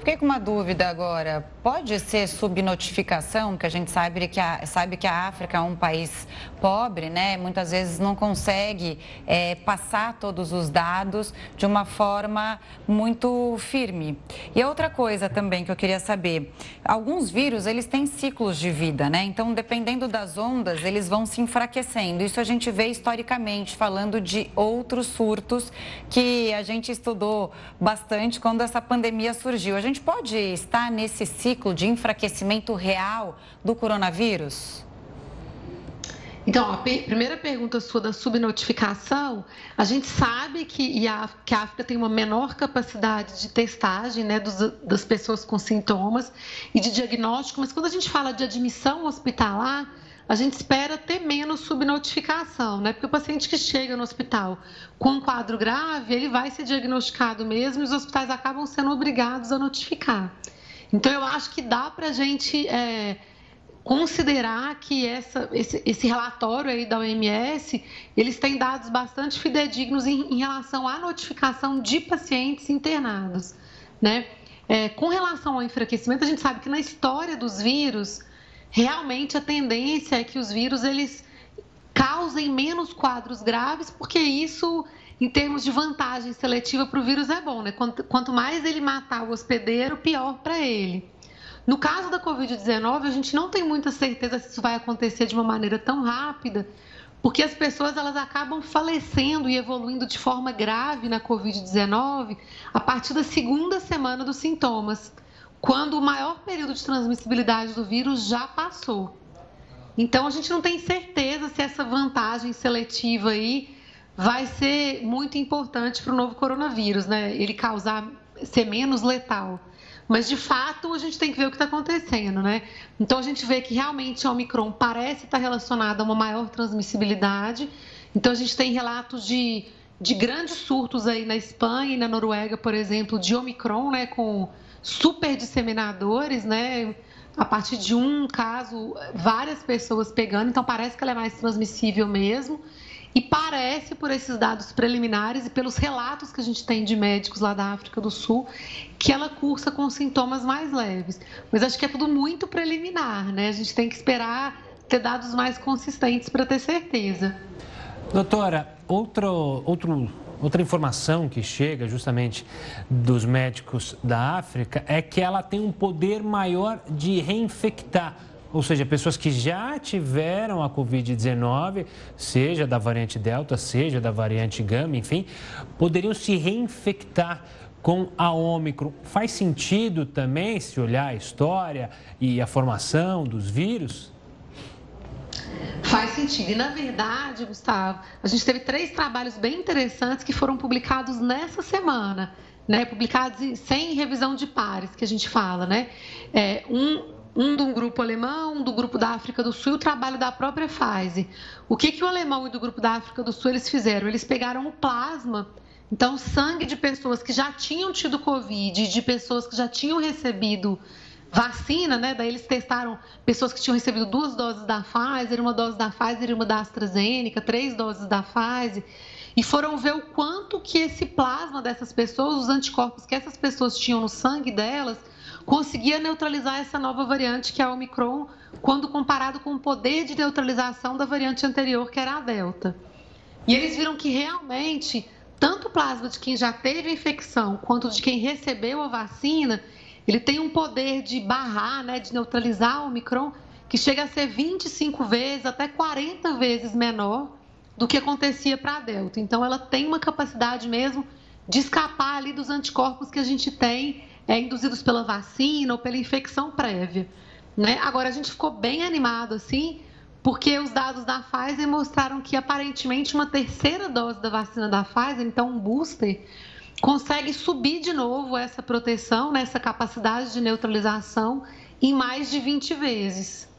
Fiquei com uma dúvida agora. Pode ser subnotificação, que a gente sabe que a, sabe que a África é um país pobre, né? Muitas vezes não consegue é, passar todos os dados de uma forma muito firme. E outra coisa também que eu queria saber: alguns vírus eles têm ciclos de vida, né? Então, dependendo das ondas, eles vão se enfraquecendo. Isso a gente vê historicamente, falando de outros surtos que a gente estudou bastante quando essa pandemia surgiu. A gente pode estar nesse ciclo de enfraquecimento real do coronavírus? Então, a primeira pergunta sua da subnotificação, a gente sabe que, a, que a África tem uma menor capacidade de testagem né, dos, das pessoas com sintomas e de diagnóstico, mas quando a gente fala de admissão hospitalar, a gente espera ter menos subnotificação, né? Porque o paciente que chega no hospital com um quadro grave, ele vai ser diagnosticado mesmo e os hospitais acabam sendo obrigados a notificar. Então, eu acho que dá para a gente é, considerar que essa, esse, esse, relatório aí da OMS, eles têm dados bastante fidedignos em, em relação à notificação de pacientes internados, né? É, com relação ao enfraquecimento, a gente sabe que na história dos vírus, realmente a tendência é que os vírus eles causem menos quadros graves, porque isso, em termos de vantagem seletiva para o vírus, é bom, né? Quanto, quanto mais ele matar o hospedeiro, pior para ele. No caso da Covid-19, a gente não tem muita certeza se isso vai acontecer de uma maneira tão rápida, porque as pessoas elas acabam falecendo e evoluindo de forma grave na Covid-19 a partir da segunda semana dos sintomas, quando o maior período de transmissibilidade do vírus já passou. Então a gente não tem certeza se essa vantagem seletiva aí vai ser muito importante para o novo coronavírus, né? Ele causar ser menos letal. Mas, de fato, a gente tem que ver o que está acontecendo, né? Então, a gente vê que realmente a Omicron parece estar relacionada a uma maior transmissibilidade. Então, a gente tem relatos de, de grandes surtos aí na Espanha e na Noruega, por exemplo, de Omicron, né? Com super disseminadores, né? A partir de um caso, várias pessoas pegando. Então, parece que ela é mais transmissível mesmo. E parece, por esses dados preliminares e pelos relatos que a gente tem de médicos lá da África do Sul, que ela cursa com sintomas mais leves. Mas acho que é tudo muito preliminar, né? A gente tem que esperar ter dados mais consistentes para ter certeza. Doutora, outro, outro, outra informação que chega justamente dos médicos da África é que ela tem um poder maior de reinfectar ou seja, pessoas que já tiveram a Covid-19, seja da variante Delta, seja da variante Gama, enfim, poderiam se reinfectar com a Ômicron. Faz sentido também se olhar a história e a formação dos vírus? Faz sentido. E, na verdade, Gustavo, a gente teve três trabalhos bem interessantes que foram publicados nessa semana. Né, publicados sem revisão de pares, que a gente fala, né? É, um, um do grupo alemão, um do grupo da África do Sul e o trabalho da própria Pfizer. O que, que o alemão e do grupo da África do Sul eles fizeram? Eles pegaram o plasma, então sangue de pessoas que já tinham tido Covid, de pessoas que já tinham recebido vacina, né? Daí eles testaram pessoas que tinham recebido duas doses da Pfizer, uma dose da Pfizer e uma da AstraZeneca, três doses da Pfizer, e foram ver o quanto que esse plasma dessas pessoas, os anticorpos que essas pessoas tinham no sangue delas, conseguia neutralizar essa nova variante que é a Omicron, quando comparado com o poder de neutralização da variante anterior, que era a Delta. E eles viram que realmente, tanto o plasma de quem já teve a infecção, quanto de quem recebeu a vacina, ele tem um poder de barrar, né, de neutralizar a Omicron, que chega a ser 25 vezes, até 40 vezes menor do que acontecia para a Delta. Então, ela tem uma capacidade mesmo de escapar ali dos anticorpos que a gente tem é, induzidos pela vacina ou pela infecção prévia. Né? Agora, a gente ficou bem animado assim, porque os dados da Pfizer mostraram que aparentemente uma terceira dose da vacina da Pfizer, então um booster, consegue subir de novo essa proteção, né, essa capacidade de neutralização em mais de 20 vezes.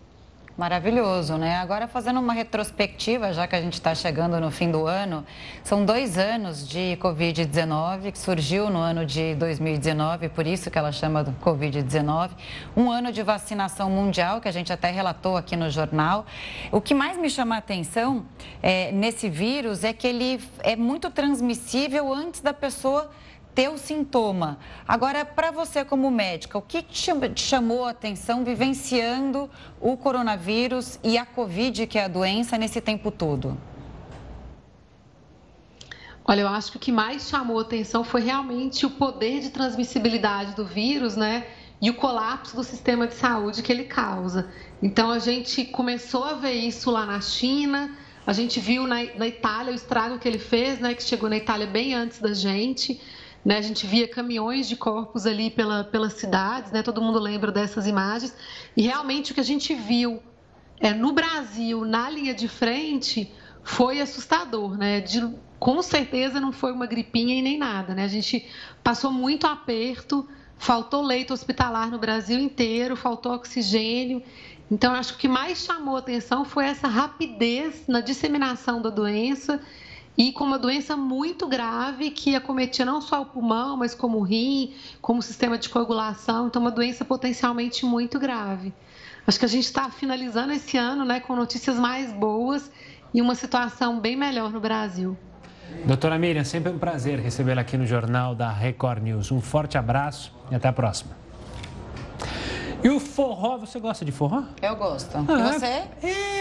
Maravilhoso, né? Agora, fazendo uma retrospectiva, já que a gente está chegando no fim do ano, são dois anos de Covid-19, que surgiu no ano de 2019, por isso que ela chama do Covid-19. Um ano de vacinação mundial, que a gente até relatou aqui no jornal. O que mais me chama a atenção é, nesse vírus é que ele é muito transmissível antes da pessoa ter o sintoma. Agora, para você como médica, o que te chamou a atenção vivenciando o coronavírus e a Covid, que é a doença, nesse tempo todo? Olha, eu acho que o que mais chamou atenção foi realmente o poder de transmissibilidade do vírus, né? E o colapso do sistema de saúde que ele causa. Então, a gente começou a ver isso lá na China, a gente viu na, na Itália o estrago que ele fez, né? Que chegou na Itália bem antes da gente. Né? A gente via caminhões de corpos ali pela, pelas cidades, né? todo mundo lembra dessas imagens. E realmente o que a gente viu é, no Brasil, na linha de frente, foi assustador. Né? De, com certeza não foi uma gripinha e nem nada. Né? A gente passou muito aperto, faltou leito hospitalar no Brasil inteiro, faltou oxigênio. Então, acho que o que mais chamou atenção foi essa rapidez na disseminação da doença e com uma doença muito grave que acometia não só o pulmão, mas como o rim, como o sistema de coagulação, então uma doença potencialmente muito grave. acho que a gente está finalizando esse ano né, com notícias mais boas e uma situação bem melhor no Brasil. Doutora Miriam, sempre um prazer recebê-la aqui no Jornal da Record News. Um forte abraço e até a próxima. E o forró, você gosta de forró? Eu gosto. Ah, e você?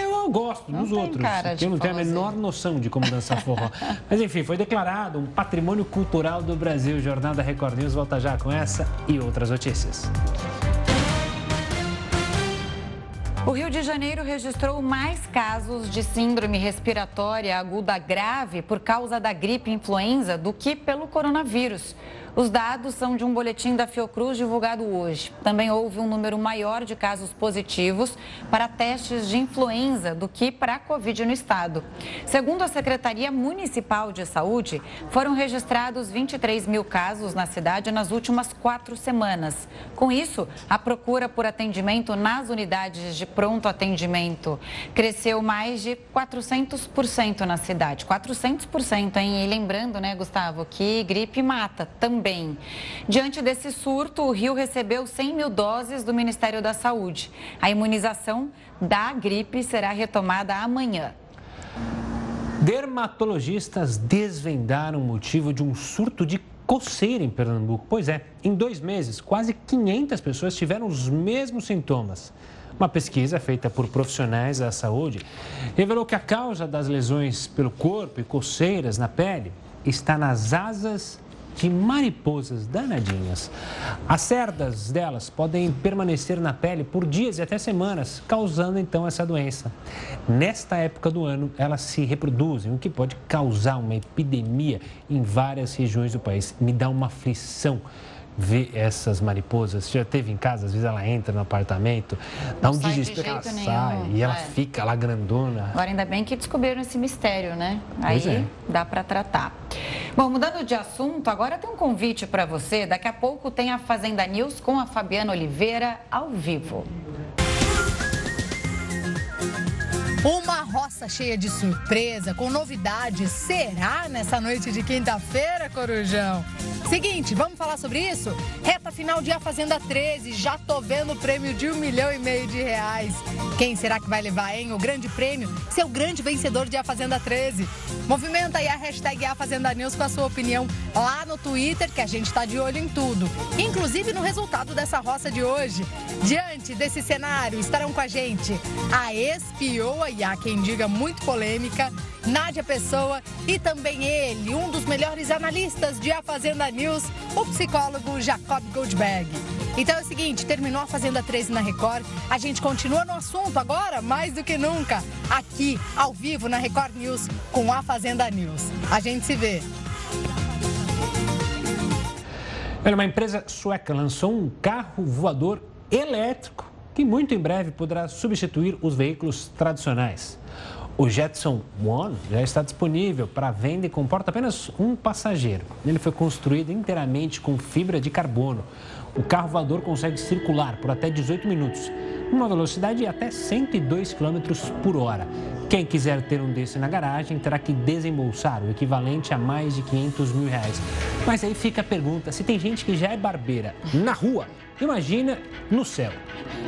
Eu gosto, não nos outros. Cara eu não tenho a menor noção de como dançar forró. Mas enfim, foi declarado um patrimônio cultural do Brasil. O Jornal da Record News volta já com essa e outras notícias. O Rio de Janeiro registrou mais casos de síndrome respiratória aguda grave por causa da gripe influenza do que pelo coronavírus. Os dados são de um boletim da Fiocruz divulgado hoje. Também houve um número maior de casos positivos para testes de influenza do que para a Covid no estado. Segundo a Secretaria Municipal de Saúde, foram registrados 23 mil casos na cidade nas últimas quatro semanas. Com isso, a procura por atendimento nas unidades de pronto atendimento cresceu mais de 400% na cidade. 400%, hein? E lembrando, né, Gustavo, que gripe mata também também. Diante desse surto, o Rio recebeu 100 mil doses do Ministério da Saúde. A imunização da gripe será retomada amanhã. Dermatologistas desvendaram o motivo de um surto de coceira em Pernambuco. Pois é, em dois meses, quase 500 pessoas tiveram os mesmos sintomas. Uma pesquisa feita por profissionais da saúde revelou que a causa das lesões pelo corpo e coceiras na pele está nas asas de mariposas danadinhas. As cerdas delas podem permanecer na pele por dias e até semanas, causando então essa doença. Nesta época do ano, elas se reproduzem, o que pode causar uma epidemia em várias regiões do país. Me dá uma aflição ver essas mariposas. Você já teve em casa, às vezes ela entra no apartamento, dá um desespero, ela sai e ela é. fica lá grandona. Agora, ainda bem que descobriram esse mistério, né? Aí é. dá para tratar. Bom, mudando de assunto, agora tem um convite para você. Daqui a pouco tem a Fazenda News com a Fabiana Oliveira ao vivo. Uma roça cheia de surpresa, com novidades. Será nessa noite de quinta-feira, Corujão? Seguinte, vamos falar sobre isso? Reta final de A Fazenda 13, já tô vendo o prêmio de um milhão e meio de reais. Quem será que vai levar, hein? O grande prêmio? Ser o grande vencedor de A Fazenda 13. Movimenta aí a hashtag A Fazenda News com a sua opinião lá no Twitter, que a gente tá de olho em tudo. Inclusive no resultado dessa roça de hoje. Diante desse cenário, estarão com a gente a espioa e há quem diga muito polêmica, Nádia Pessoa e também ele, um dos melhores analistas de A Fazenda News, o psicólogo Jacob Goldberg. Então é o seguinte, terminou a Fazenda 13 na Record, a gente continua no assunto agora, mais do que nunca, aqui, ao vivo na Record News, com A Fazenda News. A gente se vê. Uma empresa sueca lançou um carro voador elétrico que muito em breve poderá substituir os veículos tradicionais. O Jetson One já está disponível para venda e comporta apenas um passageiro. Ele foi construído inteiramente com fibra de carbono. O carro voador consegue circular por até 18 minutos, numa velocidade de até 102 km por hora. Quem quiser ter um desse na garagem terá que desembolsar o equivalente a mais de 500 mil reais. Mas aí fica a pergunta: se tem gente que já é barbeira na rua Imagina no céu.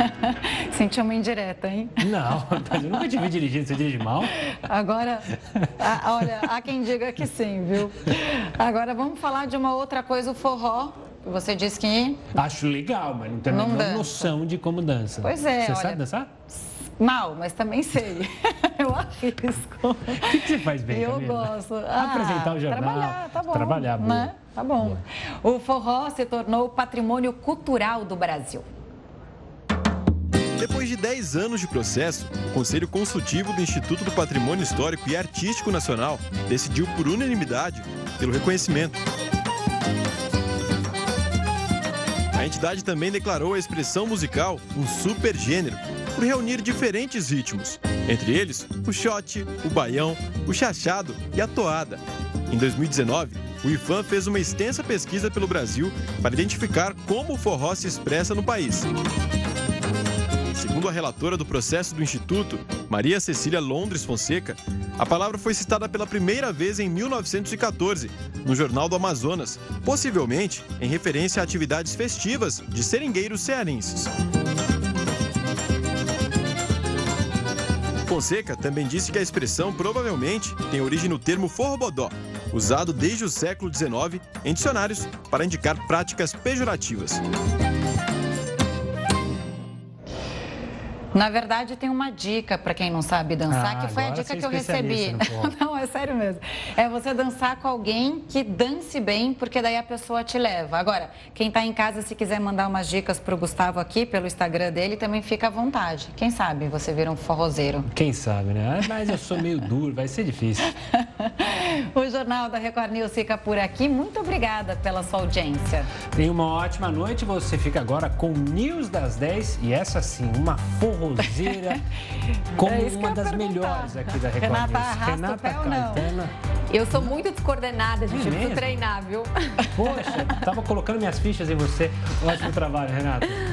Senti uma indireta, hein? Não, eu nunca te vi dirigindo, você dirige mal. Agora, a, olha, há quem diga que sim, viu? Agora vamos falar de uma outra coisa, o forró. Você disse que. Acho legal, mas não tenho a menor noção de como dança. Pois é. Você olha, sabe dançar? Mal, mas também sei. eu arrisco. O que, que, você faz bem, Eu Camila? gosto. Ah, Apresentar o jornal. Trabalhar, tá bom. Trabalhar, boa. Né? Tá bom. Boa. O forró se tornou patrimônio cultural do Brasil. Depois de 10 anos de processo, o Conselho Consultivo do Instituto do Patrimônio Histórico e Artístico Nacional decidiu por unanimidade pelo reconhecimento. A entidade também declarou a expressão musical um supergênero por reunir diferentes ritmos, entre eles o shot, o baião, o chachado e a toada. Em 2019, o IFAM fez uma extensa pesquisa pelo Brasil para identificar como o forró se expressa no país. Segundo a relatora do processo do Instituto, Maria Cecília Londres Fonseca, a palavra foi citada pela primeira vez em 1914, no Jornal do Amazonas, possivelmente em referência a atividades festivas de seringueiros cearenses. Fonseca também disse que a expressão provavelmente tem origem no termo forrobodó, usado desde o século XIX em dicionários para indicar práticas pejorativas. Na verdade, tem uma dica para quem não sabe dançar, Ah, que foi a dica é que eu recebi. no forró. Não, é sério mesmo. É você dançar com alguém que dance bem, porque daí a pessoa te leva. Agora, quem está em casa, se quiser mandar umas dicas para o Gustavo aqui, pelo Instagram dele, também fica à vontade. Quem sabe você vira um forrozeiro. Quem sabe, né? Mas eu sou meio duro, vai ser difícil. O Jornal da Record News fica por aqui. Muito obrigada pela sua audiência. Tenha uma ótima noite. Você fica agora com News das 10 e essa sim, uma forrozeira como É uma das perguntar. melhores aqui da Record Renata News. arrasta o Renata pé ou. Eu sou muito descoordenada, gente. É Eu preciso mesmo? treinar, viu? Poxa, tava colocando minhas fichas em você. Ótimo trabalho, Renata.